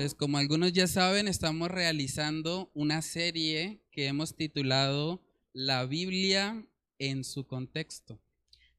Entonces, como algunos ya saben, estamos realizando una serie que hemos titulado La Biblia en su contexto.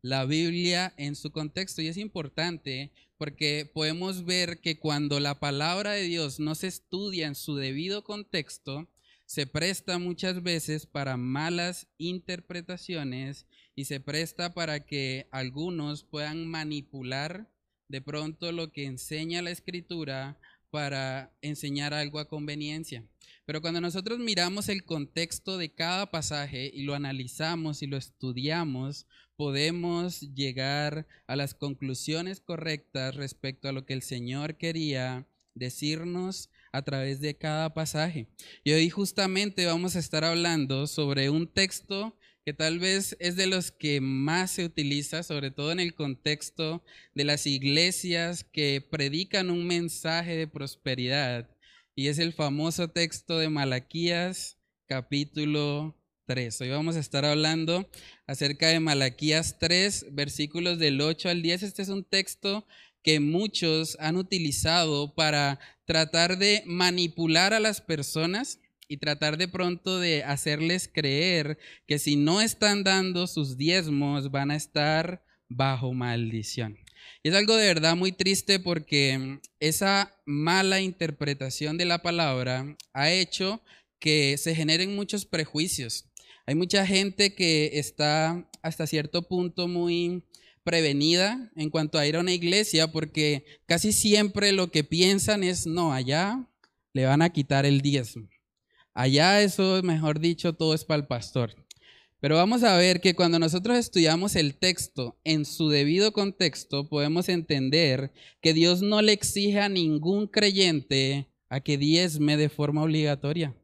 La Biblia en su contexto. Y es importante porque podemos ver que cuando la palabra de Dios no se estudia en su debido contexto, se presta muchas veces para malas interpretaciones y se presta para que algunos puedan manipular de pronto lo que enseña la escritura para enseñar algo a conveniencia. Pero cuando nosotros miramos el contexto de cada pasaje y lo analizamos y lo estudiamos, podemos llegar a las conclusiones correctas respecto a lo que el Señor quería decirnos a través de cada pasaje. Y hoy justamente vamos a estar hablando sobre un texto que tal vez es de los que más se utiliza, sobre todo en el contexto de las iglesias que predican un mensaje de prosperidad, y es el famoso texto de Malaquías capítulo 3. Hoy vamos a estar hablando acerca de Malaquías 3, versículos del 8 al 10. Este es un texto que muchos han utilizado para tratar de manipular a las personas y tratar de pronto de hacerles creer que si no están dando sus diezmos van a estar bajo maldición. Y es algo de verdad muy triste porque esa mala interpretación de la palabra ha hecho que se generen muchos prejuicios. Hay mucha gente que está hasta cierto punto muy prevenida en cuanto a ir a una iglesia porque casi siempre lo que piensan es, no, allá le van a quitar el diezmo. Allá eso, mejor dicho, todo es para el pastor. Pero vamos a ver que cuando nosotros estudiamos el texto en su debido contexto, podemos entender que Dios no le exige a ningún creyente a que diezme de forma obligatoria.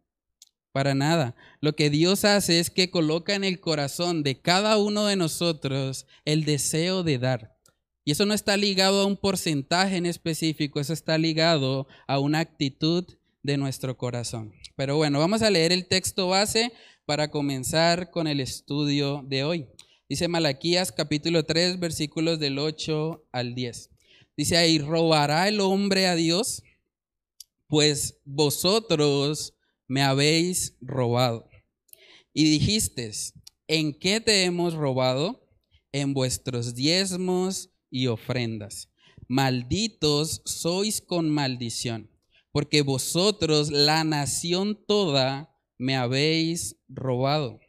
Para nada. Lo que Dios hace es que coloca en el corazón de cada uno de nosotros el deseo de dar. Y eso no está ligado a un porcentaje en específico, eso está ligado a una actitud de nuestro corazón. Pero bueno, vamos a leer el texto base para comenzar con el estudio de hoy. Dice Malaquías capítulo 3 versículos del 8 al 10. Dice ahí, ¿robará el hombre a Dios? Pues vosotros me habéis robado. Y dijiste, ¿en qué te hemos robado? En vuestros diezmos y ofrendas. Malditos sois con maldición porque vosotros, la nación toda, me habéis robado.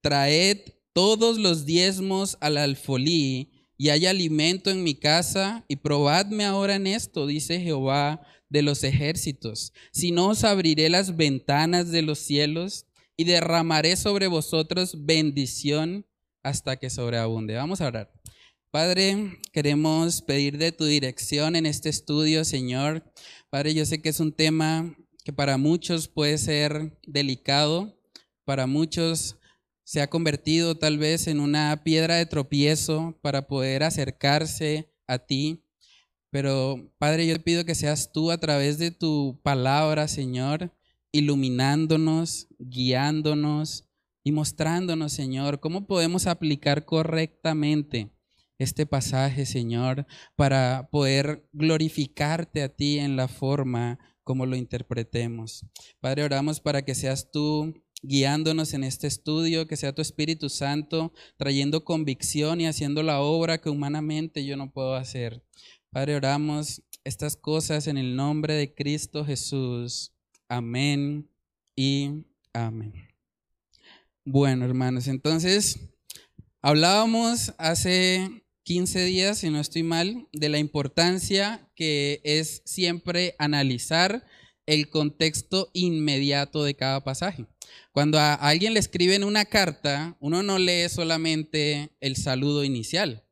Traed todos los diezmos al alfolí, y hay alimento en mi casa, y probadme ahora en esto, dice Jehová de los ejércitos. Si no os abriré las ventanas de los cielos, y derramaré sobre vosotros bendición hasta que sobreabunde. Vamos a orar. Padre, queremos pedir de tu dirección en este estudio, Señor. Padre, yo sé que es un tema que para muchos puede ser delicado, para muchos se ha convertido tal vez en una piedra de tropiezo para poder acercarse a ti. Pero Padre, yo te pido que seas tú a través de tu palabra, Señor, iluminándonos, guiándonos y mostrándonos, Señor, cómo podemos aplicar correctamente este pasaje, Señor, para poder glorificarte a ti en la forma como lo interpretemos. Padre, oramos para que seas tú guiándonos en este estudio, que sea tu Espíritu Santo trayendo convicción y haciendo la obra que humanamente yo no puedo hacer. Padre, oramos estas cosas en el nombre de Cristo Jesús. Amén y amén. Bueno, hermanos, entonces hablábamos hace 15 días, si no estoy mal, de la importancia que es siempre analizar el contexto inmediato de cada pasaje. Cuando a alguien le escriben una carta, uno no lee solamente el saludo inicial,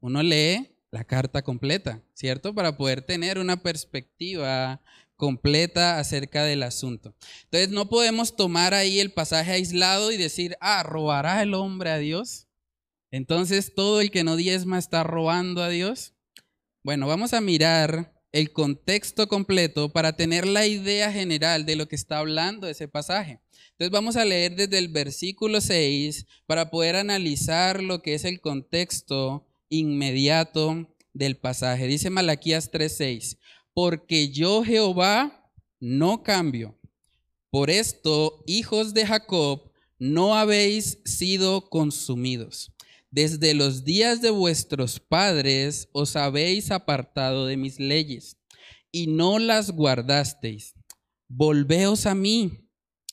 uno lee la carta completa, ¿cierto? Para poder tener una perspectiva completa acerca del asunto. Entonces no podemos tomar ahí el pasaje aislado y decir, ah, ¿robará el hombre a Dios? Entonces, todo el que no diezma está robando a Dios. Bueno, vamos a mirar el contexto completo para tener la idea general de lo que está hablando ese pasaje. Entonces vamos a leer desde el versículo 6 para poder analizar lo que es el contexto inmediato del pasaje. Dice Malaquías 3:6, porque yo Jehová no cambio. Por esto, hijos de Jacob, no habéis sido consumidos. Desde los días de vuestros padres os habéis apartado de mis leyes y no las guardasteis. Volveos a mí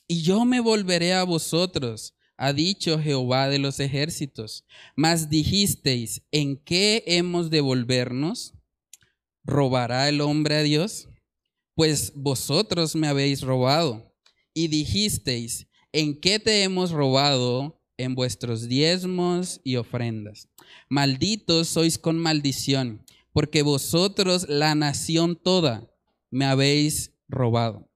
y yo me volveré a vosotros, ha dicho Jehová de los ejércitos. Mas dijisteis, ¿en qué hemos de volvernos? ¿Robará el hombre a Dios? Pues vosotros me habéis robado. Y dijisteis, ¿en qué te hemos robado? En vuestros diezmos y ofrendas. Malditos sois con maldición, porque vosotros, la nación toda, me habéis robado.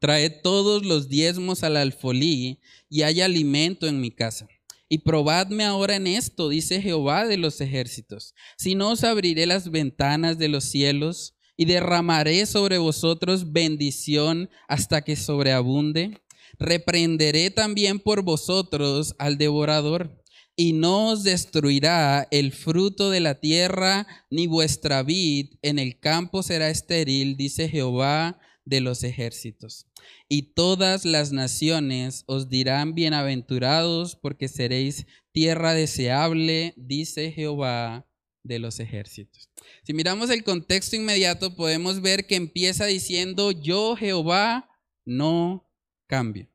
Traed todos los diezmos al alfolí y hay alimento en mi casa. Y probadme ahora en esto, dice Jehová de los ejércitos. Si no os abriré las ventanas de los cielos y derramaré sobre vosotros bendición hasta que sobreabunde reprenderé también por vosotros al devorador, y no os destruirá el fruto de la tierra, ni vuestra vid en el campo será estéril, dice Jehová de los ejércitos. Y todas las naciones os dirán bienaventurados, porque seréis tierra deseable, dice Jehová de los ejércitos. Si miramos el contexto inmediato, podemos ver que empieza diciendo, yo Jehová no cambio.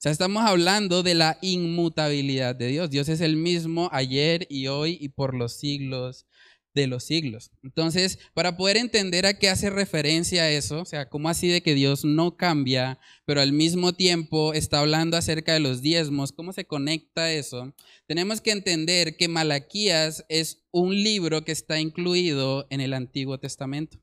O sea, estamos hablando de la inmutabilidad de Dios. Dios es el mismo ayer y hoy y por los siglos de los siglos. Entonces, para poder entender a qué hace referencia eso, o sea, cómo así de que Dios no cambia, pero al mismo tiempo está hablando acerca de los diezmos, cómo se conecta eso, tenemos que entender que Malaquías es un libro que está incluido en el Antiguo Testamento.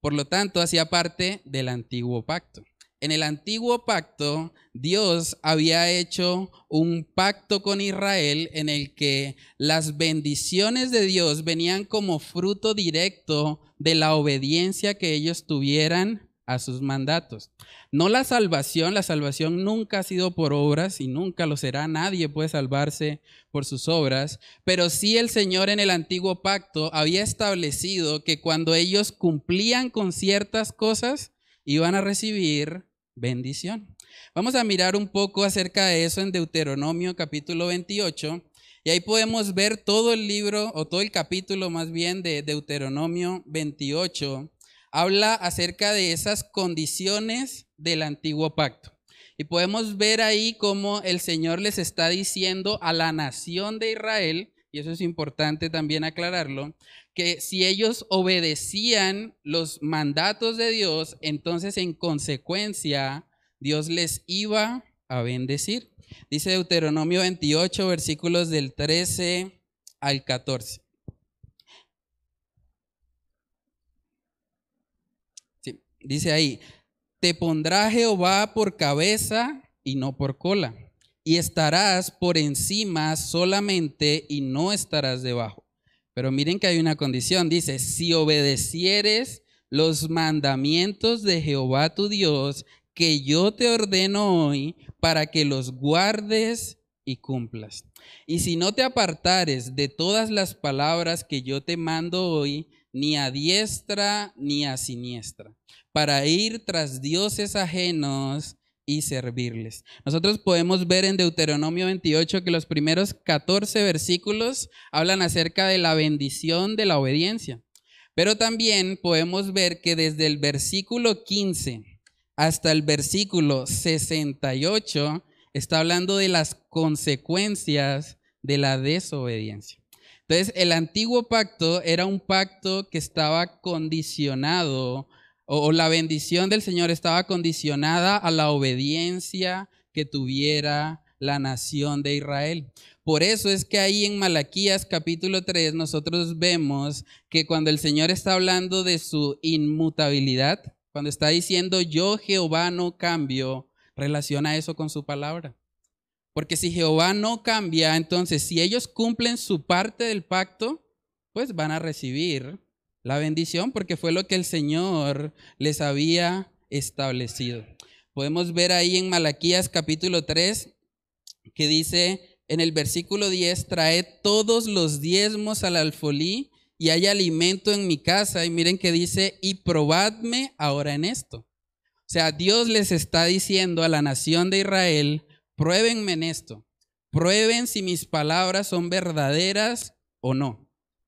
Por lo tanto, hacía parte del Antiguo Pacto. En el antiguo pacto, Dios había hecho un pacto con Israel en el que las bendiciones de Dios venían como fruto directo de la obediencia que ellos tuvieran a sus mandatos. No la salvación, la salvación nunca ha sido por obras y nunca lo será, nadie puede salvarse por sus obras, pero sí el Señor en el antiguo pacto había establecido que cuando ellos cumplían con ciertas cosas, iban a recibir bendición. Vamos a mirar un poco acerca de eso en Deuteronomio capítulo 28 y ahí podemos ver todo el libro o todo el capítulo más bien de Deuteronomio 28. Habla acerca de esas condiciones del antiguo pacto. Y podemos ver ahí cómo el Señor les está diciendo a la nación de Israel, y eso es importante también aclararlo, que si ellos obedecían los mandatos de Dios, entonces en consecuencia Dios les iba a bendecir. Dice Deuteronomio 28, versículos del 13 al 14. dice ahí, te pondrá Jehová por cabeza y no por cola, y estarás por encima solamente y no estarás debajo pero miren que hay una condición. Dice, si obedecieres los mandamientos de Jehová tu Dios, que yo te ordeno hoy, para que los guardes y cumplas. Y si no te apartares de todas las palabras que yo te mando hoy, ni a diestra ni a siniestra, para ir tras dioses ajenos y servirles. Nosotros podemos ver en Deuteronomio 28 que los primeros 14 versículos hablan acerca de la bendición de la obediencia. Pero también podemos ver que desde el versículo 15 hasta el versículo 68 está hablando de las consecuencias de la desobediencia. Entonces, el antiguo pacto era un pacto que estaba condicionado o, la bendición del Señor estaba condicionada a la obediencia que tuviera la nación de Israel. Por eso es que ahí en Malaquías capítulo 3 nosotros vemos que cuando el Señor está hablando de su inmutabilidad, cuando está diciendo yo Jehová no cambio, relaciona eso con su palabra. Porque si Jehová no cambia, entonces si ellos cumplen su parte del pacto, pues van a recibir la bendición porque fue lo que el Señor les había establecido. Podemos ver ahí en Malaquías capítulo 3 que dice en el versículo 10, traed todos los diezmos al alfolí y hay alimento en mi casa. Y miren que dice, y probadme ahora en esto. O sea, Dios les está diciendo a la nación de Israel, pruébenme en esto. Prueben si mis palabras son verdaderas o no.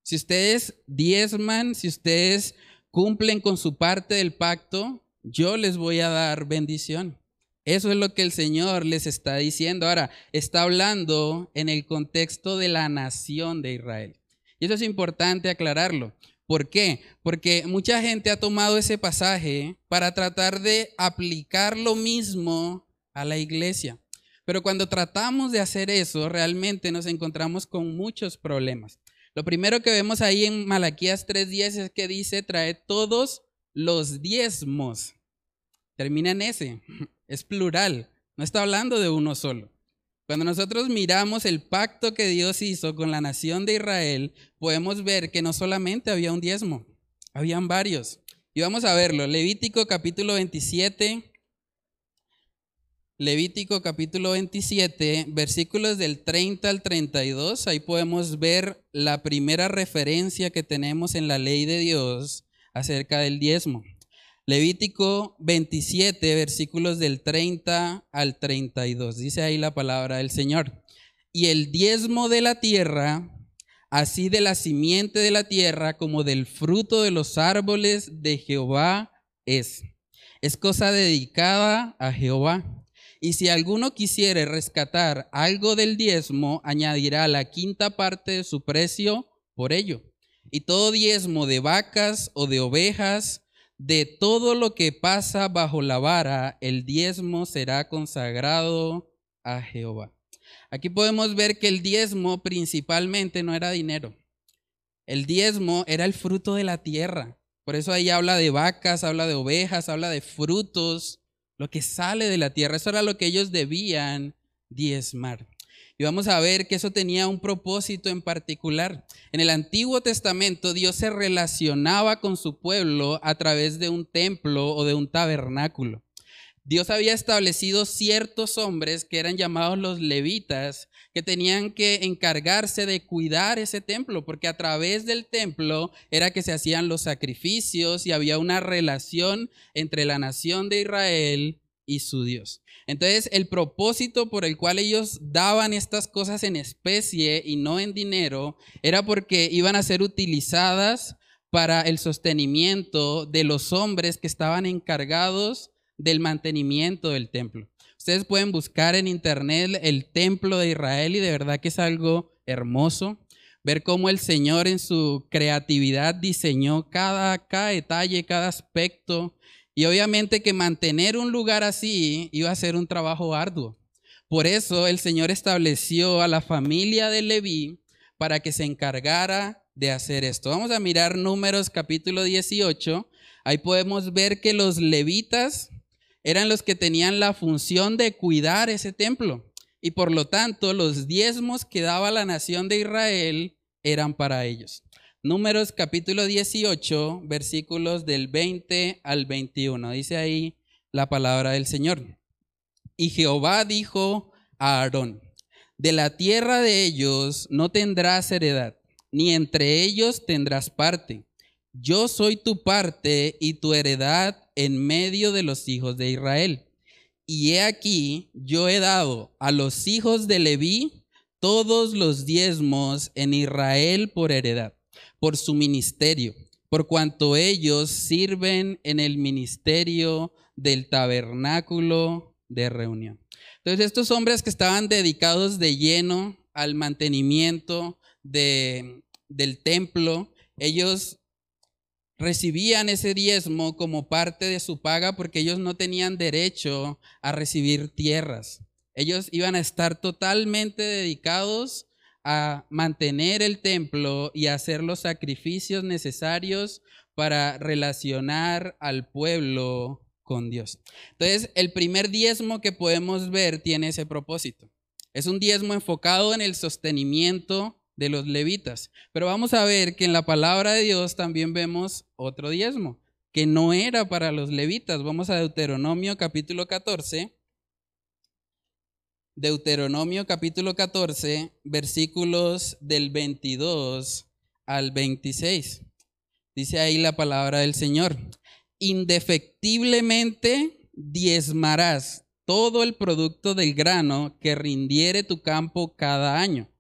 Si ustedes diezman, si ustedes cumplen con su parte del pacto, yo les voy a dar bendición. Eso es lo que el Señor les está diciendo. Ahora, está hablando en el contexto de la nación de Israel. Y eso es importante aclararlo. ¿Por qué? Porque mucha gente ha tomado ese pasaje para tratar de aplicar lo mismo a la iglesia. Pero cuando tratamos de hacer eso, realmente nos encontramos con muchos problemas. Lo primero que vemos ahí en Malaquías 3.10 es que dice, trae todos los diezmos. Termina en ese, es plural, no está hablando de uno solo. Cuando nosotros miramos el pacto que Dios hizo con la nación de Israel, podemos ver que no solamente había un diezmo, habían varios. Y vamos a verlo. Levítico capítulo 27, Levítico capítulo 27, versículos del 30 al 32, ahí podemos ver la primera referencia que tenemos en la ley de Dios acerca del diezmo. Levítico 27, versículos del 30 al 32, dice ahí la palabra del Señor. Y el diezmo de la tierra, así de la simiente de la tierra como del fruto de los árboles de Jehová es. Es cosa dedicada a Jehová y si alguno quisiere rescatar algo del diezmo, añadirá la quinta parte de su precio por ello. Y todo diezmo de vacas o de ovejas, de todo lo que pasa bajo la vara, el diezmo será consagrado a Jehová. Aquí podemos ver que el diezmo principalmente no era dinero. El diezmo era el fruto de la tierra. Por eso ahí habla de vacas, habla de ovejas, habla de frutos lo que sale de la tierra. Eso era lo que ellos debían diezmar. Y vamos a ver que eso tenía un propósito en particular. En el Antiguo Testamento Dios se relacionaba con su pueblo a través de un templo o de un tabernáculo. Dios había establecido ciertos hombres que eran llamados los levitas, que tenían que encargarse de cuidar ese templo, porque a través del templo era que se hacían los sacrificios y había una relación entre la nación de Israel y su Dios. Entonces, el propósito por el cual ellos daban estas cosas en especie y no en dinero era porque iban a ser utilizadas para el sostenimiento de los hombres que estaban encargados del mantenimiento del templo. Ustedes pueden buscar en internet el templo de Israel y de verdad que es algo hermoso ver cómo el Señor en su creatividad diseñó cada, cada detalle, cada aspecto. Y obviamente que mantener un lugar así iba a ser un trabajo arduo. Por eso el Señor estableció a la familia de Leví para que se encargara de hacer esto. Vamos a mirar números capítulo 18. Ahí podemos ver que los levitas eran los que tenían la función de cuidar ese templo. Y por lo tanto, los diezmos que daba la nación de Israel eran para ellos. Números capítulo 18, versículos del 20 al 21. Dice ahí la palabra del Señor. Y Jehová dijo a Aarón, de la tierra de ellos no tendrás heredad, ni entre ellos tendrás parte. Yo soy tu parte y tu heredad en medio de los hijos de Israel. Y he aquí, yo he dado a los hijos de Leví todos los diezmos en Israel por heredad, por su ministerio, por cuanto ellos sirven en el ministerio del tabernáculo de reunión. Entonces, estos hombres que estaban dedicados de lleno al mantenimiento de, del templo, ellos recibían ese diezmo como parte de su paga porque ellos no tenían derecho a recibir tierras. Ellos iban a estar totalmente dedicados a mantener el templo y hacer los sacrificios necesarios para relacionar al pueblo con Dios. Entonces, el primer diezmo que podemos ver tiene ese propósito. Es un diezmo enfocado en el sostenimiento de los levitas. Pero vamos a ver que en la palabra de Dios también vemos otro diezmo, que no era para los levitas. Vamos a Deuteronomio capítulo 14. Deuteronomio capítulo 14, versículos del 22 al 26. Dice ahí la palabra del Señor. Indefectiblemente diezmarás todo el producto del grano que rindiere tu campo cada año.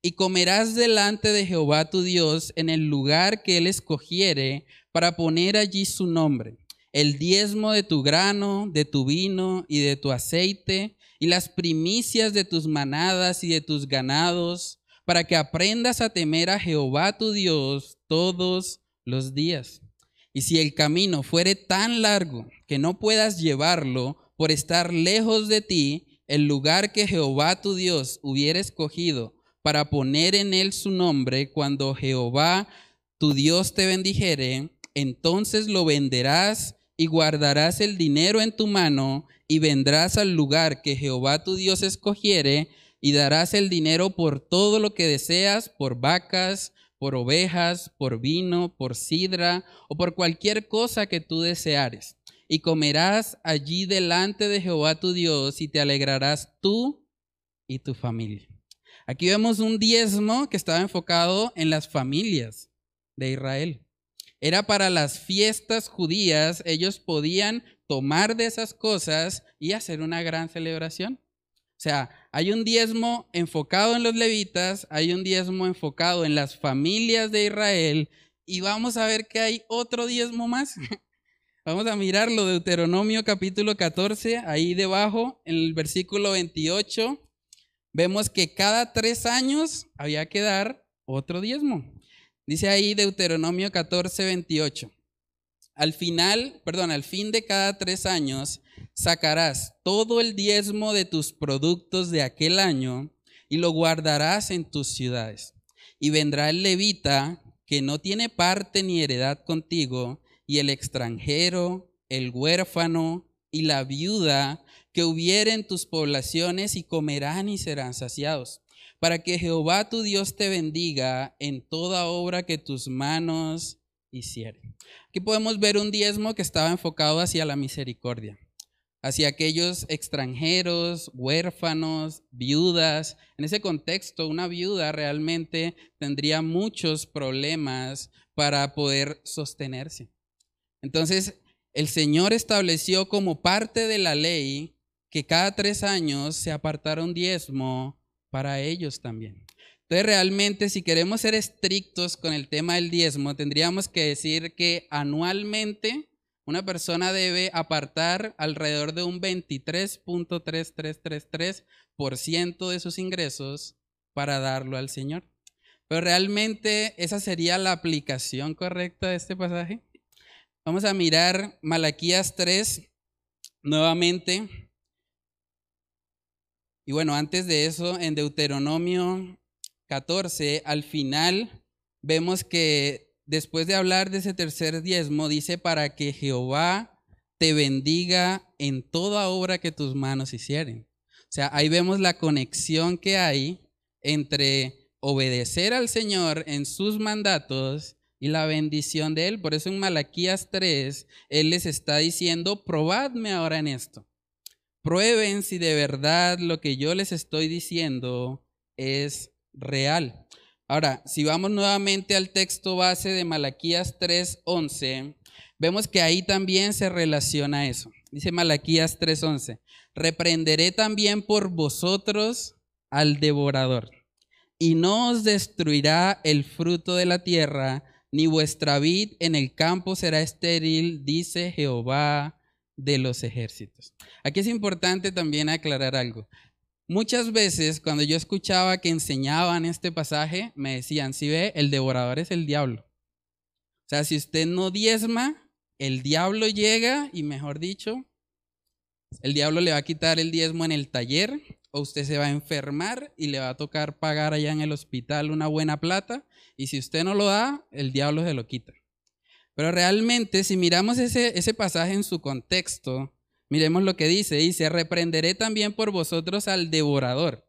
Y comerás delante de Jehová tu Dios en el lugar que él escogiere para poner allí su nombre. El diezmo de tu grano, de tu vino y de tu aceite, y las primicias de tus manadas y de tus ganados, para que aprendas a temer a Jehová tu Dios todos los días. Y si el camino fuere tan largo que no puedas llevarlo por estar lejos de ti, el lugar que Jehová tu Dios hubiera escogido para poner en él su nombre, cuando Jehová tu Dios te bendijere, entonces lo venderás y guardarás el dinero en tu mano y vendrás al lugar que Jehová tu Dios escogiere y darás el dinero por todo lo que deseas, por vacas, por ovejas, por vino, por sidra o por cualquier cosa que tú deseares. Y comerás allí delante de Jehová tu Dios y te alegrarás tú y tu familia. Aquí vemos un diezmo que estaba enfocado en las familias de Israel. Era para las fiestas judías, ellos podían tomar de esas cosas y hacer una gran celebración. O sea, hay un diezmo enfocado en los levitas, hay un diezmo enfocado en las familias de Israel y vamos a ver que hay otro diezmo más. Vamos a mirarlo, Deuteronomio capítulo 14, ahí debajo, en el versículo 28, vemos que cada tres años había que dar otro diezmo. Dice ahí Deuteronomio 14, 28. Al final, perdón, al fin de cada tres años, sacarás todo el diezmo de tus productos de aquel año y lo guardarás en tus ciudades. Y vendrá el levita que no tiene parte ni heredad contigo, y el extranjero, el huérfano y la viuda que hubiere en tus poblaciones y comerán y serán saciados para que Jehová tu Dios te bendiga en toda obra que tus manos hicieren. Aquí podemos ver un diezmo que estaba enfocado hacia la misericordia, hacia aquellos extranjeros, huérfanos, viudas. En ese contexto, una viuda realmente tendría muchos problemas para poder sostenerse. Entonces, el Señor estableció como parte de la ley que cada tres años se apartara un diezmo para ellos también. Entonces, realmente, si queremos ser estrictos con el tema del diezmo, tendríamos que decir que anualmente una persona debe apartar alrededor de un 23.3333% de sus ingresos para darlo al Señor. Pero realmente esa sería la aplicación correcta de este pasaje. Vamos a mirar Malaquías 3 nuevamente. Y bueno, antes de eso, en Deuteronomio 14, al final vemos que después de hablar de ese tercer diezmo, dice para que Jehová te bendiga en toda obra que tus manos hicieren. O sea, ahí vemos la conexión que hay entre obedecer al Señor en sus mandatos y la bendición de Él. Por eso en Malaquías 3, Él les está diciendo, probadme ahora en esto. Prueben si de verdad lo que yo les estoy diciendo es real. Ahora, si vamos nuevamente al texto base de Malaquías 3:11, vemos que ahí también se relaciona eso. Dice Malaquías 3:11, reprenderé también por vosotros al devorador, y no os destruirá el fruto de la tierra, ni vuestra vid en el campo será estéril, dice Jehová de los ejércitos. Aquí es importante también aclarar algo. Muchas veces cuando yo escuchaba que enseñaban este pasaje, me decían, si ve, el devorador es el diablo. O sea, si usted no diezma, el diablo llega y, mejor dicho, el diablo le va a quitar el diezmo en el taller o usted se va a enfermar y le va a tocar pagar allá en el hospital una buena plata y si usted no lo da, el diablo se lo quita. Pero realmente, si miramos ese, ese pasaje en su contexto, miremos lo que dice. Dice, reprenderé también por vosotros al devorador.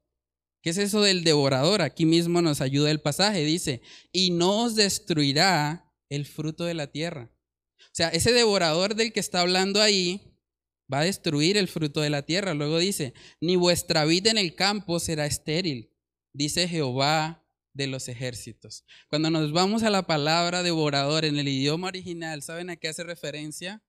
¿Qué es eso del devorador? Aquí mismo nos ayuda el pasaje. Dice, y no os destruirá el fruto de la tierra. O sea, ese devorador del que está hablando ahí va a destruir el fruto de la tierra. Luego dice, ni vuestra vida en el campo será estéril, dice Jehová de los ejércitos. Cuando nos vamos a la palabra devorador en el idioma original, ¿saben a qué hace referencia?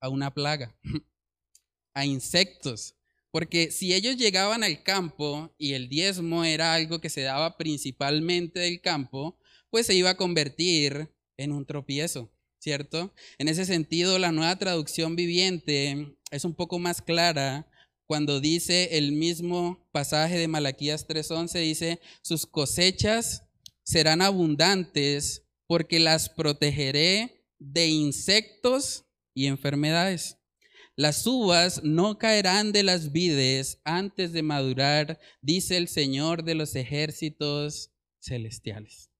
A una plaga, a insectos. Porque si ellos llegaban al campo y el diezmo era algo que se daba principalmente del campo, pues se iba a convertir en un tropiezo, ¿cierto? En ese sentido, la nueva traducción viviente es un poco más clara cuando dice el mismo pasaje de Malaquías 3:11, dice, sus cosechas serán abundantes porque las protegeré de insectos y enfermedades. Las uvas no caerán de las vides antes de madurar, dice el Señor de los ejércitos celestiales.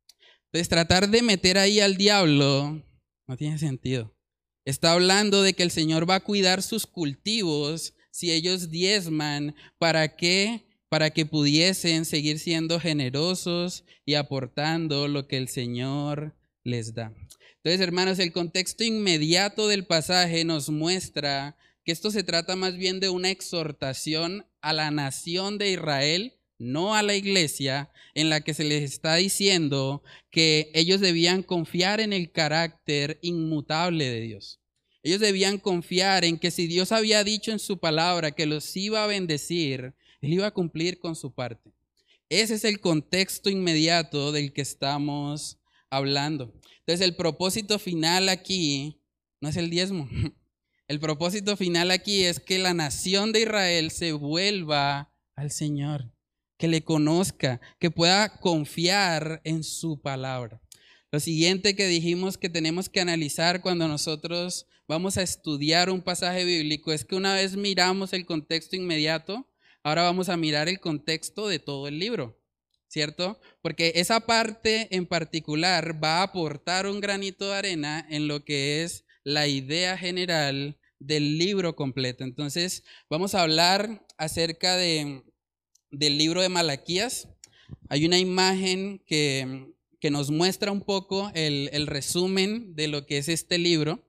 Entonces, tratar de meter ahí al diablo no tiene sentido. Está hablando de que el Señor va a cuidar sus cultivos si ellos diezman, ¿para qué? Para que pudiesen seguir siendo generosos y aportando lo que el Señor les da. Entonces, hermanos, el contexto inmediato del pasaje nos muestra que esto se trata más bien de una exhortación a la nación de Israel, no a la iglesia, en la que se les está diciendo que ellos debían confiar en el carácter inmutable de Dios. Ellos debían confiar en que si Dios había dicho en su palabra que los iba a bendecir, Él iba a cumplir con su parte. Ese es el contexto inmediato del que estamos hablando. Entonces el propósito final aquí no es el diezmo. El propósito final aquí es que la nación de Israel se vuelva al Señor, que le conozca, que pueda confiar en su palabra. Lo siguiente que dijimos que tenemos que analizar cuando nosotros vamos a estudiar un pasaje bíblico es que una vez miramos el contexto inmediato, ahora vamos a mirar el contexto de todo el libro, ¿cierto? Porque esa parte en particular va a aportar un granito de arena en lo que es la idea general del libro completo. Entonces, vamos a hablar acerca de, del libro de Malaquías. Hay una imagen que, que nos muestra un poco el, el resumen de lo que es este libro.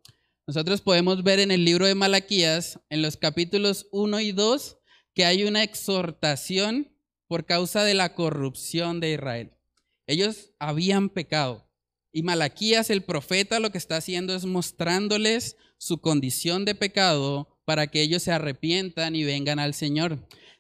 Nosotros podemos ver en el libro de Malaquías, en los capítulos 1 y 2, que hay una exhortación por causa de la corrupción de Israel. Ellos habían pecado. Y Malaquías, el profeta, lo que está haciendo es mostrándoles su condición de pecado para que ellos se arrepientan y vengan al Señor.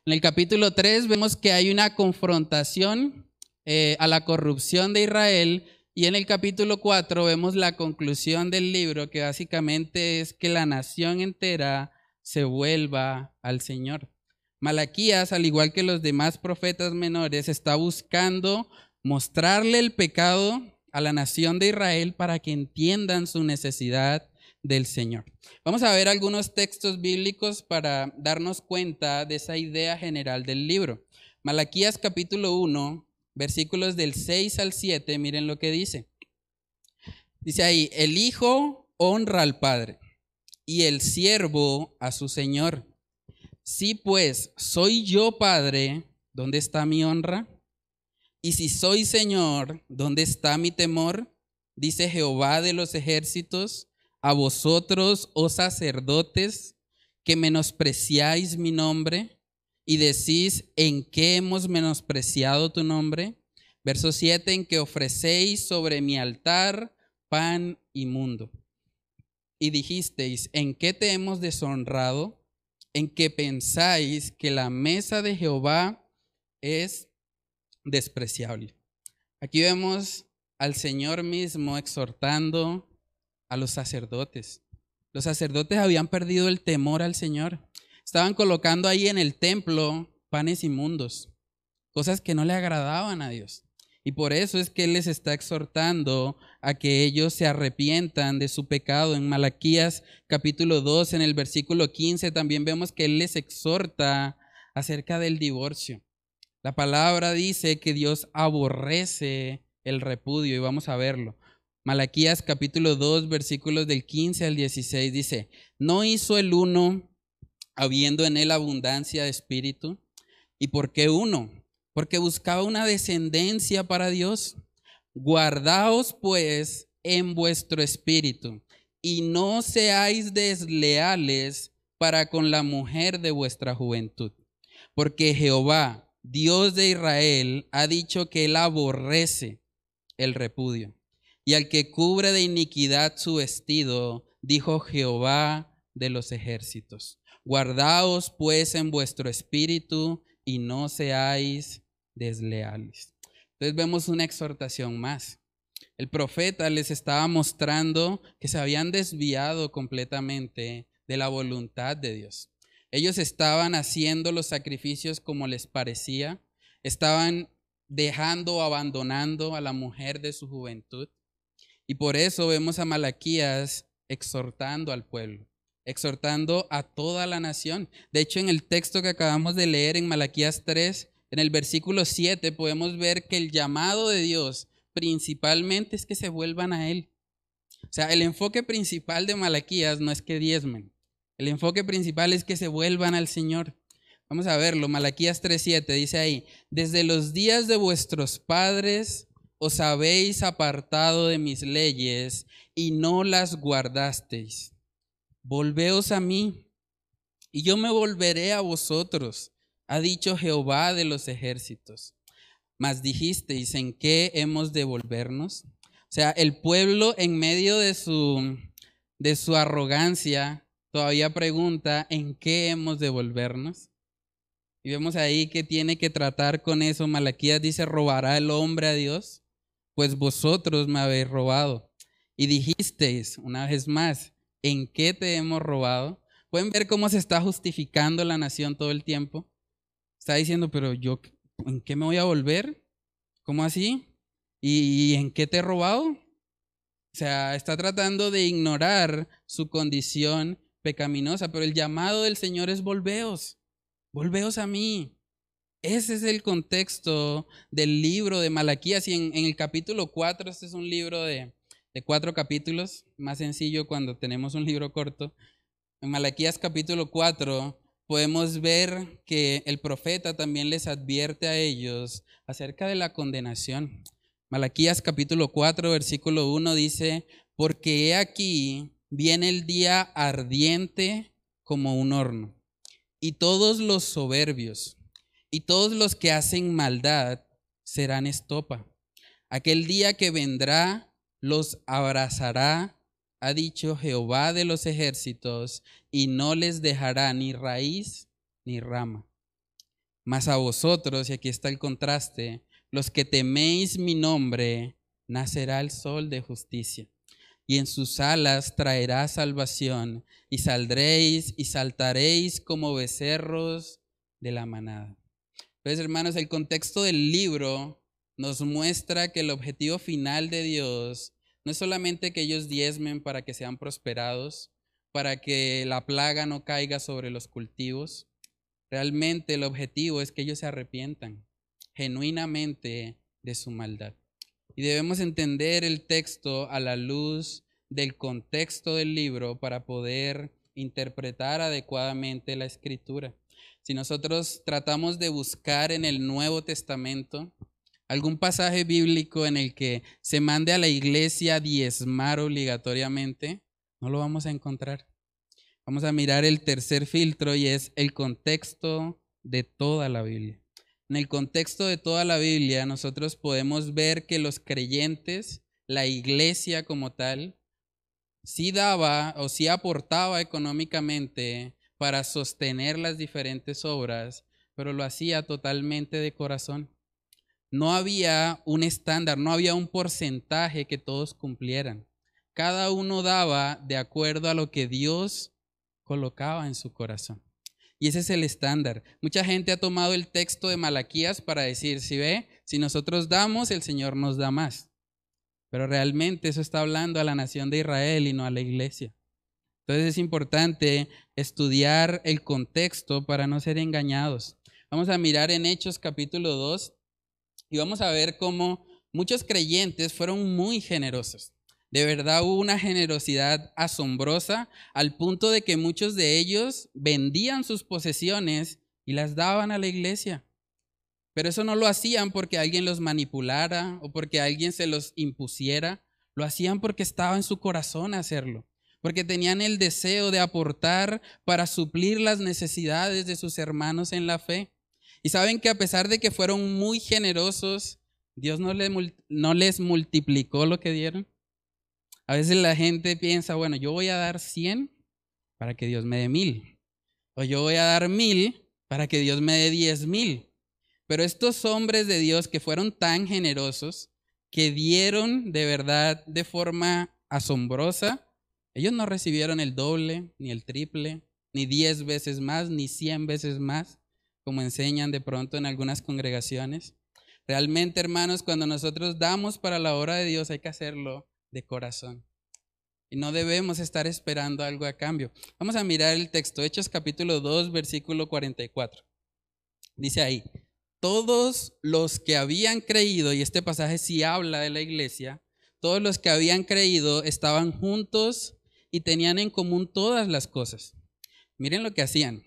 En el capítulo 3 vemos que hay una confrontación eh, a la corrupción de Israel y en el capítulo 4 vemos la conclusión del libro, que básicamente es que la nación entera se vuelva al Señor. Malaquías, al igual que los demás profetas menores, está buscando mostrarle el pecado a la nación de Israel para que entiendan su necesidad del Señor. Vamos a ver algunos textos bíblicos para darnos cuenta de esa idea general del libro. Malaquías capítulo 1, versículos del 6 al 7, miren lo que dice. Dice ahí, el Hijo honra al Padre y el siervo a su Señor. Si pues soy yo Padre, ¿dónde está mi honra? Y si soy Señor, ¿dónde está mi temor? Dice Jehová de los ejércitos, a vosotros, oh sacerdotes, que menospreciáis mi nombre y decís, ¿en qué hemos menospreciado tu nombre? Verso 7, en que ofrecéis sobre mi altar pan inmundo. Y dijisteis, ¿en qué te hemos deshonrado? En que pensáis que la mesa de Jehová es despreciable. Aquí vemos al Señor mismo exhortando a los sacerdotes. Los sacerdotes habían perdido el temor al Señor. Estaban colocando ahí en el templo panes inmundos, cosas que no le agradaban a Dios. Y por eso es que Él les está exhortando a que ellos se arrepientan de su pecado. En Malaquías capítulo 2, en el versículo 15, también vemos que Él les exhorta acerca del divorcio. La palabra dice que Dios aborrece el repudio y vamos a verlo. Malaquías capítulo 2, versículos del 15 al 16 dice, no hizo el uno habiendo en él abundancia de espíritu. ¿Y por qué uno? Porque buscaba una descendencia para Dios. Guardaos pues en vuestro espíritu y no seáis desleales para con la mujer de vuestra juventud. Porque Jehová, Dios de Israel, ha dicho que él aborrece el repudio. Y al que cubre de iniquidad su vestido, dijo Jehová de los ejércitos. Guardaos pues en vuestro espíritu y no seáis desleales. Entonces vemos una exhortación más. El profeta les estaba mostrando que se habían desviado completamente de la voluntad de Dios. Ellos estaban haciendo los sacrificios como les parecía, estaban dejando o abandonando a la mujer de su juventud. Y por eso vemos a Malaquías exhortando al pueblo, exhortando a toda la nación. De hecho, en el texto que acabamos de leer en Malaquías 3, en el versículo 7, podemos ver que el llamado de Dios principalmente es que se vuelvan a Él. O sea, el enfoque principal de Malaquías no es que diezmen, el enfoque principal es que se vuelvan al Señor. Vamos a verlo, Malaquías 3:7 dice ahí, desde los días de vuestros padres os habéis apartado de mis leyes y no las guardasteis. Volveos a mí y yo me volveré a vosotros, ha dicho Jehová de los ejércitos. Mas dijisteis, ¿en qué hemos de volvernos? O sea, el pueblo en medio de su, de su arrogancia todavía pregunta, ¿en qué hemos de volvernos? Y vemos ahí que tiene que tratar con eso. Malaquías dice, ¿robará el hombre a Dios? Pues vosotros me habéis robado. Y dijisteis, una vez más, ¿en qué te hemos robado? ¿Pueden ver cómo se está justificando la nación todo el tiempo? Está diciendo, pero yo, ¿en qué me voy a volver? ¿Cómo así? ¿Y, en qué te he robado? O sea, está tratando de ignorar su condición pecaminosa, pero el llamado del Señor es volveos, volveos a mí. Ese es el contexto del libro de Malaquías y en, el capítulo 4, este es un libro de, de cuatro capítulos, más sencillo cuando tenemos un libro corto. En Malaquías capítulo 4 podemos ver que el profeta también les advierte a ellos acerca de la condenación. Malaquías capítulo 4, versículo 1 dice, porque he aquí viene el día ardiente como un horno, y todos los soberbios y todos los que hacen maldad serán estopa. Aquel día que vendrá los abrazará ha dicho Jehová de los ejércitos, y no les dejará ni raíz ni rama. Mas a vosotros, y aquí está el contraste, los que teméis mi nombre, nacerá el sol de justicia, y en sus alas traerá salvación, y saldréis y saltaréis como becerros de la manada. Pues hermanos, el contexto del libro nos muestra que el objetivo final de Dios no es solamente que ellos diezmen para que sean prosperados, para que la plaga no caiga sobre los cultivos. Realmente el objetivo es que ellos se arrepientan genuinamente de su maldad. Y debemos entender el texto a la luz del contexto del libro para poder interpretar adecuadamente la escritura. Si nosotros tratamos de buscar en el Nuevo Testamento algún pasaje bíblico en el que se mande a la iglesia diezmar obligatoriamente, no lo vamos a encontrar. Vamos a mirar el tercer filtro y es el contexto de toda la Biblia. En el contexto de toda la Biblia nosotros podemos ver que los creyentes, la iglesia como tal, sí daba o sí aportaba económicamente para sostener las diferentes obras, pero lo hacía totalmente de corazón no había un estándar, no había un porcentaje que todos cumplieran. Cada uno daba de acuerdo a lo que Dios colocaba en su corazón. Y ese es el estándar. Mucha gente ha tomado el texto de Malaquías para decir, si ve, si nosotros damos, el Señor nos da más. Pero realmente eso está hablando a la nación de Israel y no a la iglesia. Entonces es importante estudiar el contexto para no ser engañados. Vamos a mirar en Hechos capítulo 2, y vamos a ver cómo muchos creyentes fueron muy generosos. De verdad hubo una generosidad asombrosa al punto de que muchos de ellos vendían sus posesiones y las daban a la iglesia. Pero eso no lo hacían porque alguien los manipulara o porque alguien se los impusiera. Lo hacían porque estaba en su corazón hacerlo. Porque tenían el deseo de aportar para suplir las necesidades de sus hermanos en la fe. Y saben que a pesar de que fueron muy generosos, Dios no les, multiplicó lo que dieron. A veces la gente piensa, bueno, yo voy a dar 100 para que Dios me dé mil. O yo voy a dar mil para que Dios me dé diez mil. Pero estos hombres de Dios que fueron tan generosos, que dieron de verdad de forma asombrosa, ellos no recibieron el doble, ni el triple, ni diez veces más, ni cien veces más, como enseñan de pronto en algunas congregaciones. Realmente, hermanos, cuando nosotros damos para la obra de Dios, hay que hacerlo de corazón. Y no debemos estar esperando algo a cambio. Vamos a mirar el texto, Hechos capítulo 2, versículo 44. Dice ahí, todos los que habían creído, y este pasaje sí habla de la iglesia, todos los que habían creído estaban juntos y tenían en común todas las cosas. Miren lo que hacían.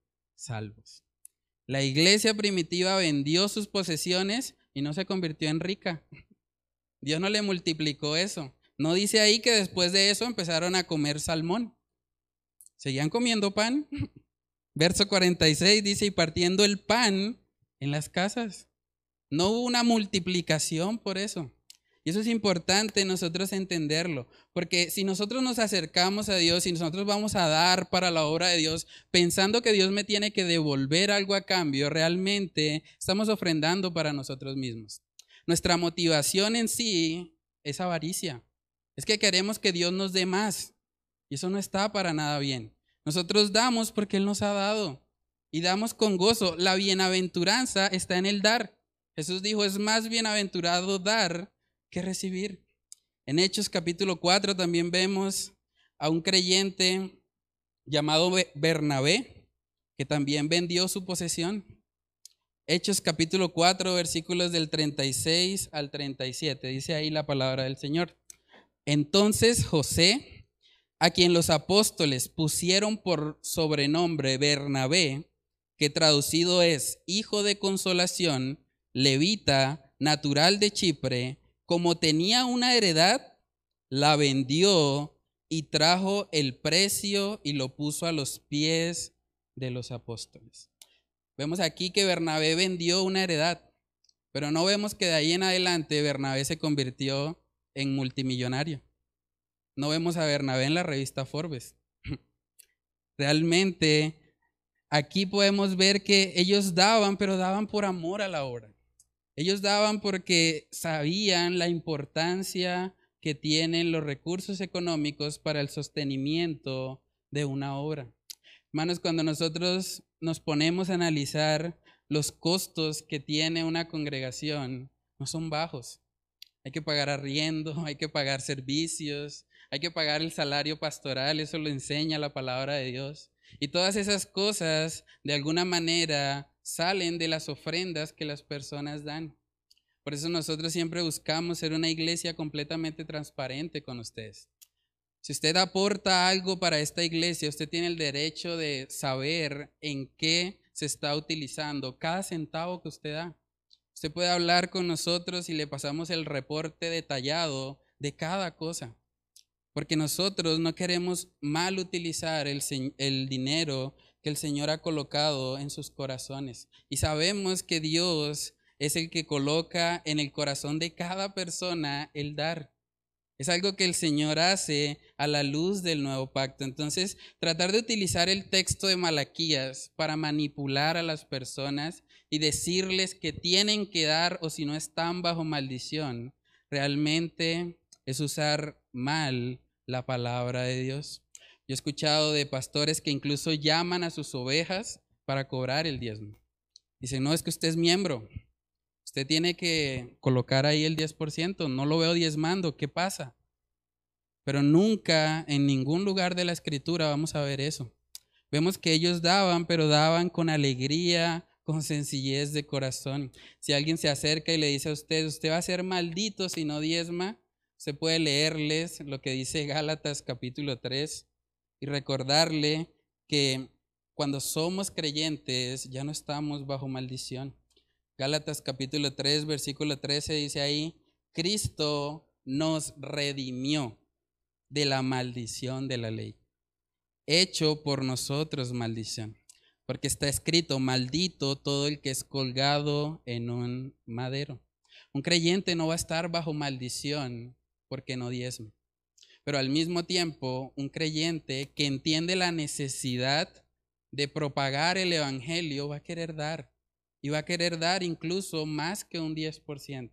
salvos. La iglesia primitiva vendió sus posesiones y no se convirtió en rica. Dios no le multiplicó eso. No dice ahí que después de eso empezaron a comer salmón. Seguían comiendo pan. Verso 46 dice, y partiendo el pan en las casas. No hubo una multiplicación por eso. Y eso es importante nosotros entenderlo, porque si nosotros nos acercamos a Dios y nosotros vamos a dar para la obra de Dios pensando que Dios me tiene que devolver algo a cambio, realmente estamos ofrendando para nosotros mismos. Nuestra motivación en sí es avaricia. Es que queremos que Dios nos dé más. Y eso no está para nada bien. Nosotros damos porque Él nos ha dado. Y damos con gozo. La bienaventuranza está en el dar. Jesús dijo, es más bienaventurado dar que recibir. En Hechos capítulo 4 también vemos a un creyente llamado Bernabé, que también vendió su posesión. Hechos capítulo 4, versículos del 36 al 37, dice ahí la palabra del Señor. Entonces José, a quien los apóstoles pusieron por sobrenombre Bernabé, que traducido es hijo de consolación, levita, natural de Chipre, como tenía una heredad, la vendió y trajo el precio y lo puso a los pies de los apóstoles. Vemos aquí que Bernabé vendió una heredad, pero no vemos que de ahí en adelante Bernabé se convirtió en multimillonario. No vemos a Bernabé en la revista Forbes. Realmente aquí podemos ver que ellos daban, pero daban por amor a la obra. Ellos daban porque sabían la importancia que tienen los recursos económicos para el sostenimiento de una obra. Hermanos, cuando nosotros nos ponemos a analizar los costos que tiene una congregación, no son bajos. Hay que pagar arriendo, hay que pagar servicios, hay que pagar el salario pastoral, eso lo enseña la palabra de Dios. Y todas esas cosas, de alguna manera, salen de las ofrendas que las personas dan. Por eso nosotros siempre buscamos ser una iglesia completamente transparente con ustedes. Si usted aporta algo para esta iglesia, usted tiene el derecho de saber en qué se está utilizando cada centavo que usted da. Usted puede hablar con nosotros y le pasamos el reporte detallado de cada cosa. Porque nosotros no queremos mal utilizar el, el dinero que el Señor ha colocado en sus corazones. Y sabemos que Dios es el que coloca en el corazón de cada persona el dar. Es algo que el Señor hace a la luz del nuevo pacto. Entonces, tratar de utilizar el texto de Malaquías para manipular a las personas y decirles que tienen que dar o si no están bajo maldición, realmente es usar mal la palabra de Dios. Yo he escuchado de pastores que incluso llaman a sus ovejas para cobrar el diezmo. Dicen, no, es que usted es miembro. Usted tiene que colocar ahí el 10%. No lo veo diezmando. ¿Qué pasa? Pero nunca en ningún lugar de la escritura vamos a ver eso. Vemos que ellos daban, pero daban con alegría, con sencillez de corazón. Si alguien se acerca y le dice a usted, usted va a ser maldito si no diezma, se puede leerles lo que dice Gálatas capítulo 3 y recordarle que cuando somos creyentes ya no estamos bajo maldición. Gálatas capítulo 3, versículo 13 dice ahí, Cristo nos redimió de la maldición de la ley, hecho por nosotros maldición, porque está escrito, maldito todo el que es colgado en un madero. Un creyente no va a estar bajo maldición porque no diezma. Pero al mismo tiempo, un creyente que entiende la necesidad de propagar el Evangelio va a querer dar. Y va a querer dar incluso más que un 10%.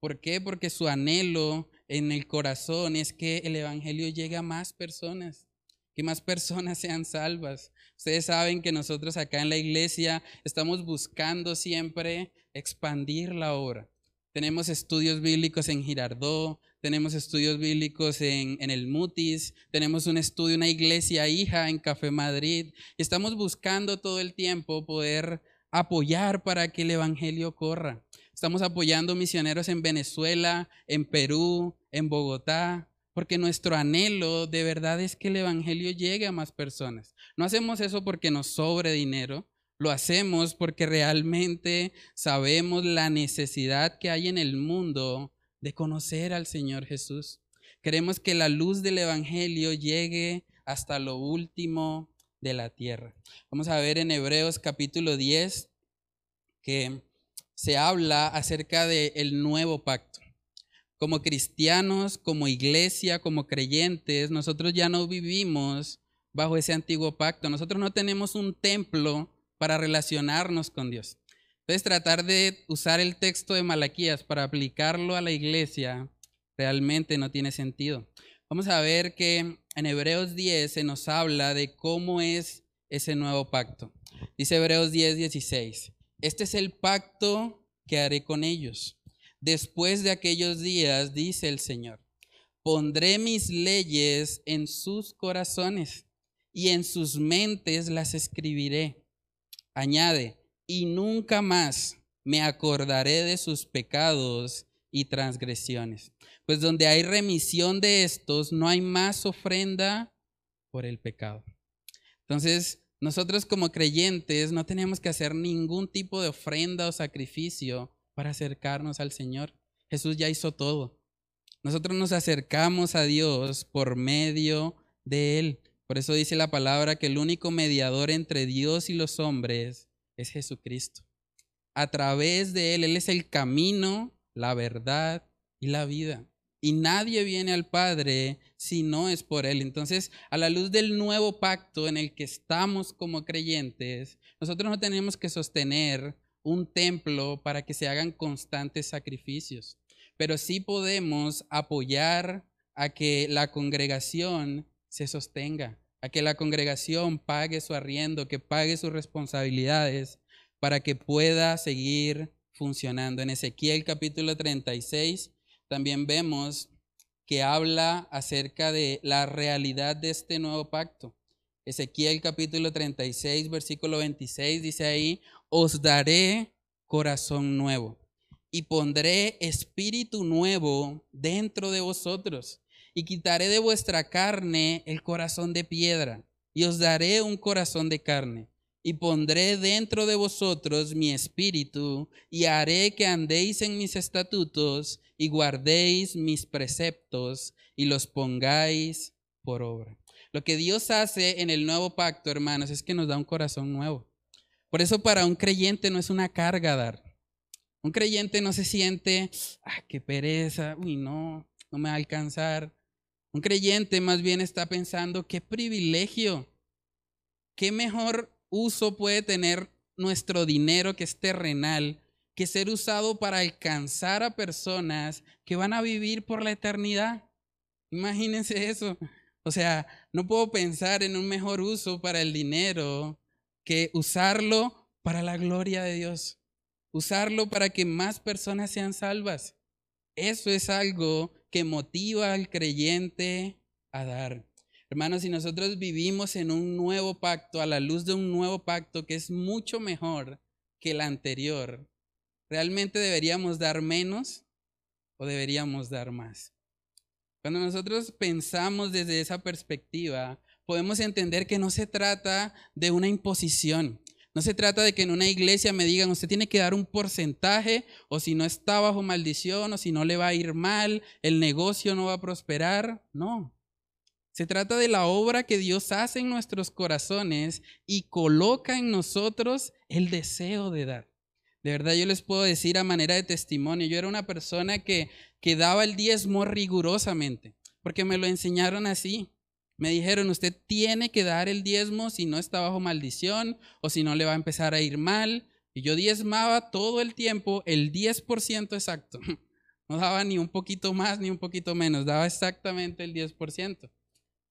¿Por qué? Porque su anhelo en el corazón es que el Evangelio llegue a más personas, que más personas sean salvas. Ustedes saben que nosotros acá en la iglesia estamos buscando siempre expandir la obra. Tenemos estudios bíblicos en Girardó, tenemos estudios bíblicos en, el Mutis, tenemos un estudio, una iglesia hija en Café Madrid. Estamos buscando todo el tiempo poder apoyar para que el Evangelio corra. Estamos apoyando misioneros en Venezuela, en Perú, en Bogotá, porque nuestro anhelo de verdad es que el Evangelio llegue a más personas. No hacemos eso porque nos sobre dinero, lo hacemos porque realmente sabemos la necesidad que hay en el mundo de conocer al Señor Jesús. Queremos que la luz del Evangelio llegue hasta lo último de la tierra. Vamos a ver en Hebreos capítulo 10 que se habla acerca del el nuevo pacto. Como cristianos, como iglesia, como creyentes, nosotros ya no vivimos bajo ese antiguo pacto. Nosotros no tenemos un templo para relacionarnos con Dios. Entonces, tratar de usar el texto de Malaquías para aplicarlo a la iglesia realmente no tiene sentido. Vamos a ver que en Hebreos 10 se nos habla de cómo es ese nuevo pacto. Dice Hebreos 10, 16. Este es el pacto que haré con ellos. Después de aquellos días, dice el Señor, pondré mis leyes en sus corazones y en sus mentes las escribiré. Añade, y nunca más me acordaré de sus pecados y transgresiones. Pues donde hay remisión de estos, no hay más ofrenda por el pecado. Entonces, nosotros como creyentes no tenemos que hacer ningún tipo de ofrenda o sacrificio para acercarnos al Señor. Jesús ya hizo todo. Nosotros nos acercamos a Dios por medio de Él. Por eso dice la palabra que el único mediador entre Dios y los hombres es Jesucristo. A través de Él, Él es el camino, la verdad y la vida. Y nadie viene al Padre si no es por Él. Entonces, a la luz del nuevo pacto en el que estamos como creyentes, nosotros no tenemos que sostener un templo para que se hagan constantes sacrificios, pero sí podemos apoyar a que la congregación se sostenga, a que la congregación pague su arriendo, que pague sus responsabilidades para que pueda seguir funcionando. En Ezequiel capítulo 36 también vemos que habla acerca de la realidad de este nuevo pacto. Ezequiel capítulo 36, versículo 26 dice ahí, os daré corazón nuevo y pondré espíritu nuevo dentro de vosotros y quitaré de vuestra carne el corazón de piedra, y os daré un corazón de carne, y pondré dentro de vosotros mi espíritu, y haré que andéis en mis estatutos, y guardéis mis preceptos, y los pongáis por obra. Lo que Dios hace en el nuevo pacto, hermanos, es que nos da un corazón nuevo. Por eso para un creyente no es una carga dar. Un creyente no se siente, ah, qué pereza, uy, no, no me va a alcanzar. Un creyente más bien está pensando, qué privilegio, qué mejor uso puede tener nuestro dinero que es terrenal que ser usado para alcanzar a personas que van a vivir por la eternidad. Imagínense eso. O sea, no puedo pensar en un mejor uso para el dinero que usarlo para la gloria de Dios. Usarlo para que más personas sean salvas. Eso es algo que motiva al creyente a dar. Hermanos, si nosotros vivimos en un nuevo pacto, a la luz de un nuevo pacto que es mucho mejor que la anterior, ¿realmente deberíamos dar menos o deberíamos dar más? Cuando nosotros pensamos desde esa perspectiva, podemos entender que no se trata de una imposición. No se trata de que en una iglesia me digan, usted tiene que dar un porcentaje, o si no está bajo maldición, o si no le va a ir mal, el negocio no va a prosperar. No. Se trata de la obra que Dios hace en nuestros corazones y coloca en nosotros el deseo de dar. De verdad yo les puedo decir a manera de testimonio, yo era una persona que, que daba el diezmo rigurosamente, porque me lo enseñaron así. Me dijeron, usted tiene que dar el diezmo si no está bajo maldición o si no le va a empezar a ir mal. Y yo diezmaba todo el tiempo el 10% exacto. No daba ni un poquito más ni un poquito menos, daba exactamente el 10%.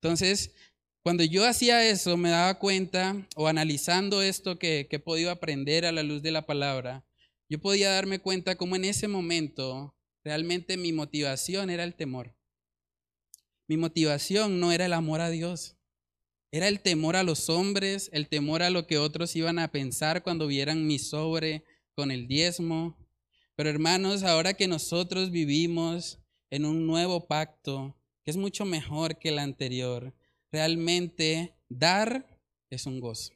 Entonces, cuando yo hacía eso, me daba cuenta, o analizando esto que, que he podido aprender a la luz de la palabra, yo podía darme cuenta cómo en ese momento realmente mi motivación era el temor. Mi motivación no era el amor a Dios, era el temor a los hombres, el temor a lo que otros iban a pensar cuando vieran mi sobre con el diezmo. Pero hermanos, ahora que nosotros vivimos en un nuevo pacto, que es mucho mejor que el anterior, realmente dar es un gozo.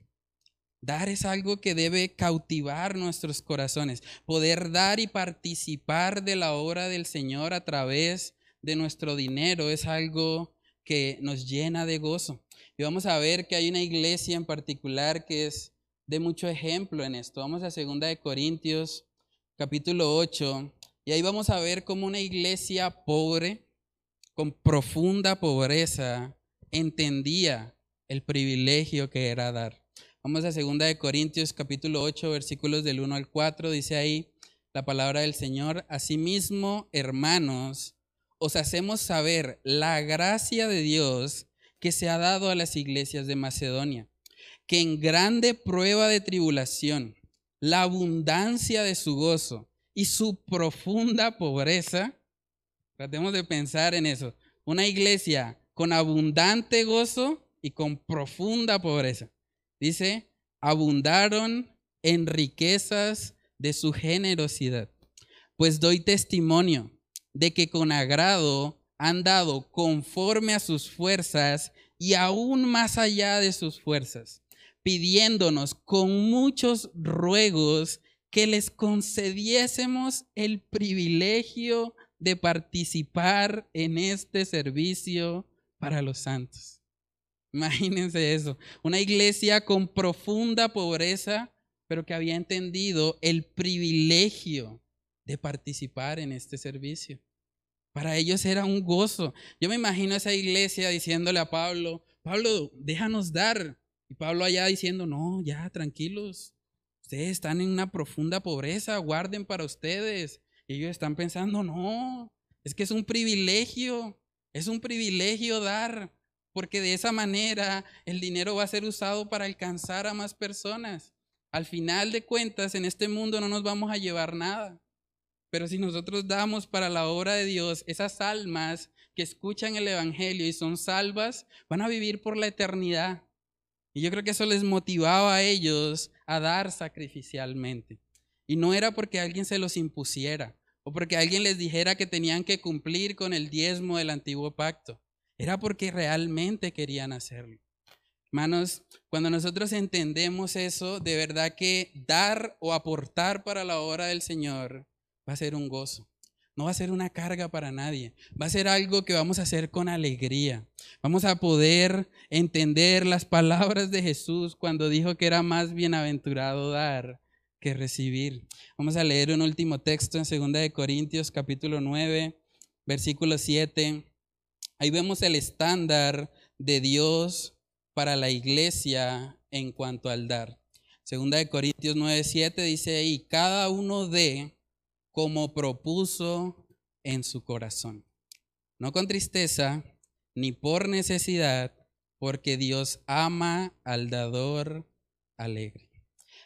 Dar es algo que debe cautivar nuestros corazones. Poder dar y participar de la obra del Señor a través de nuestro dinero es algo que nos llena de gozo. Y vamos a ver que hay una iglesia en particular que es de mucho ejemplo en esto. Vamos a 2 de Corintios capítulo 8 y ahí vamos a ver cómo una iglesia pobre, con profunda pobreza, entendía el privilegio que era dar. Vamos a 2 de Corintios capítulo 8 versículos del 1 al 4, dice ahí la palabra del Señor, asimismo, hermanos, os hacemos saber la gracia de Dios que se ha dado a las iglesias de Macedonia, que en grande prueba de tribulación, la abundancia de su gozo y su profunda pobreza, tratemos de pensar en eso, una iglesia con abundante gozo y con profunda pobreza. Dice, abundaron en riquezas de su generosidad. Pues doy testimonio de que con agrado han dado conforme a sus fuerzas y aún más allá de sus fuerzas, pidiéndonos con muchos ruegos que les concediésemos el privilegio de participar en este servicio para los santos. Imagínense eso, una iglesia con profunda pobreza, pero que había entendido el privilegio de participar en este servicio. Para ellos era un gozo. Yo me imagino esa iglesia diciéndole a Pablo, Pablo, déjanos dar. Y Pablo allá diciendo, no, ya, tranquilos. Ustedes están en una profunda pobreza, guarden para ustedes. Y ellos están pensando, no, es que es un privilegio, es un privilegio dar, porque de esa manera el dinero va a ser usado para alcanzar a más personas. Al final de cuentas, en este mundo no nos vamos a llevar nada. Pero si nosotros damos para la obra de Dios, esas almas que escuchan el Evangelio y son salvas, van a vivir por la eternidad. Y yo creo que eso les motivaba a ellos a dar sacrificialmente. Y no era porque alguien se los impusiera o porque alguien les dijera que tenían que cumplir con el diezmo del antiguo pacto. Era porque realmente querían hacerlo. Hermanos, cuando nosotros entendemos eso, de verdad que dar o aportar para la obra del Señor va a ser un gozo. No va a ser una carga para nadie. Va a ser algo que vamos a hacer con alegría. Vamos a poder entender las palabras de Jesús cuando dijo que era más bienaventurado dar que recibir. Vamos a leer un último texto en 2 de Corintios capítulo 9, versículo 7. Ahí vemos el estándar de Dios para la iglesia en cuanto al dar. Segunda de Corintios 9, 7 dice ahí, cada uno de como propuso en su corazón. No con tristeza ni por necesidad, porque Dios ama al dador alegre.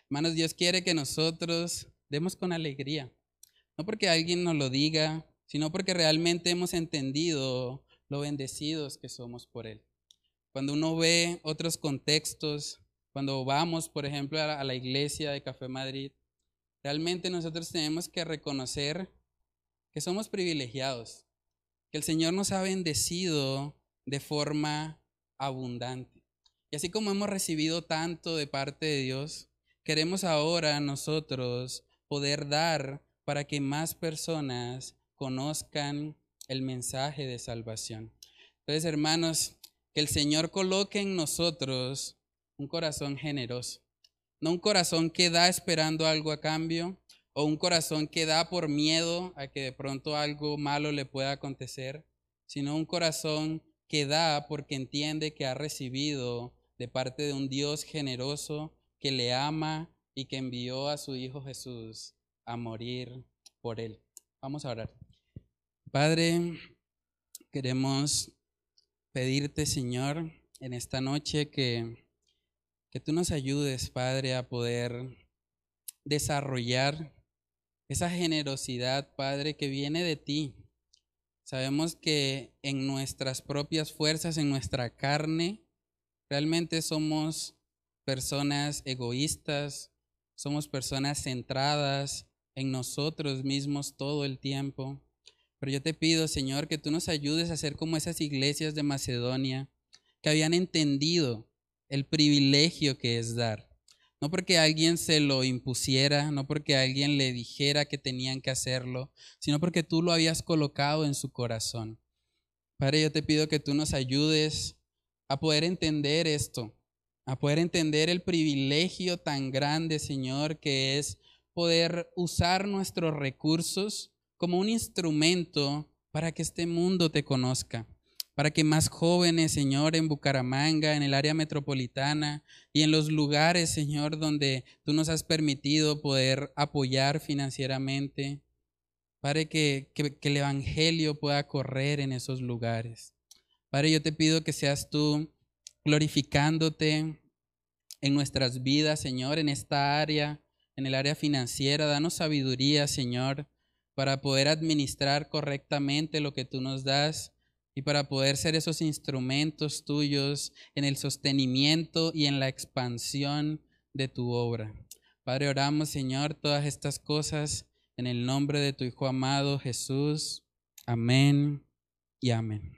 Hermanos, Dios quiere que nosotros demos con alegría. No porque alguien nos lo diga, sino porque realmente hemos entendido lo bendecidos que somos por Él. Cuando uno ve otros contextos, cuando vamos, por ejemplo, a la iglesia de Café Madrid, Realmente nosotros tenemos que reconocer que somos privilegiados, que el Señor nos ha bendecido de forma abundante. Y así como hemos recibido tanto de parte de Dios, queremos ahora nosotros poder dar para que más personas conozcan el mensaje de salvación. Entonces, hermanos, que el Señor coloque en nosotros un corazón generoso, no un corazón que da esperando algo a cambio, o un corazón que da por miedo a que de pronto algo malo le pueda acontecer, sino un corazón que da porque entiende que ha recibido de parte de un Dios generoso que le ama y que envió a su Hijo Jesús a morir por él. Vamos a orar. Padre, queremos pedirte, Señor, en esta noche que, que tú nos ayudes, Padre, a poder desarrollar esa generosidad, Padre, que viene de ti. Sabemos que en nuestras propias fuerzas, en nuestra carne, realmente somos personas egoístas, somos personas centradas en nosotros mismos todo el tiempo. Pero yo te pido, Señor, que tú nos ayudes a ser como esas iglesias de Macedonia que habían entendido el privilegio que es dar no porque alguien se lo impusiera, no porque alguien le dijera que tenían que hacerlo, sino porque tú lo habías colocado en su corazón. Padre, yo te pido que tú nos ayudes a poder entender esto, a poder entender el privilegio tan grande, Señor, que es poder usar nuestros recursos como un instrumento para que este mundo te conozca para que más jóvenes, Señor, en Bucaramanga, en el área metropolitana y en los lugares, Señor, donde tú nos has permitido poder apoyar financieramente, Padre, que, que, el Evangelio pueda correr en esos lugares. Padre, yo te pido que seas tú glorificándote en nuestras vidas, Señor, en esta área, en el área financiera. Danos sabiduría, Señor, para poder administrar correctamente lo que tú nos das y para poder ser esos instrumentos tuyos en el sostenimiento y en la expansión de tu obra. Padre, oramos, Señor, todas estas cosas en el nombre de tu Hijo amado Jesús. Amén y amén.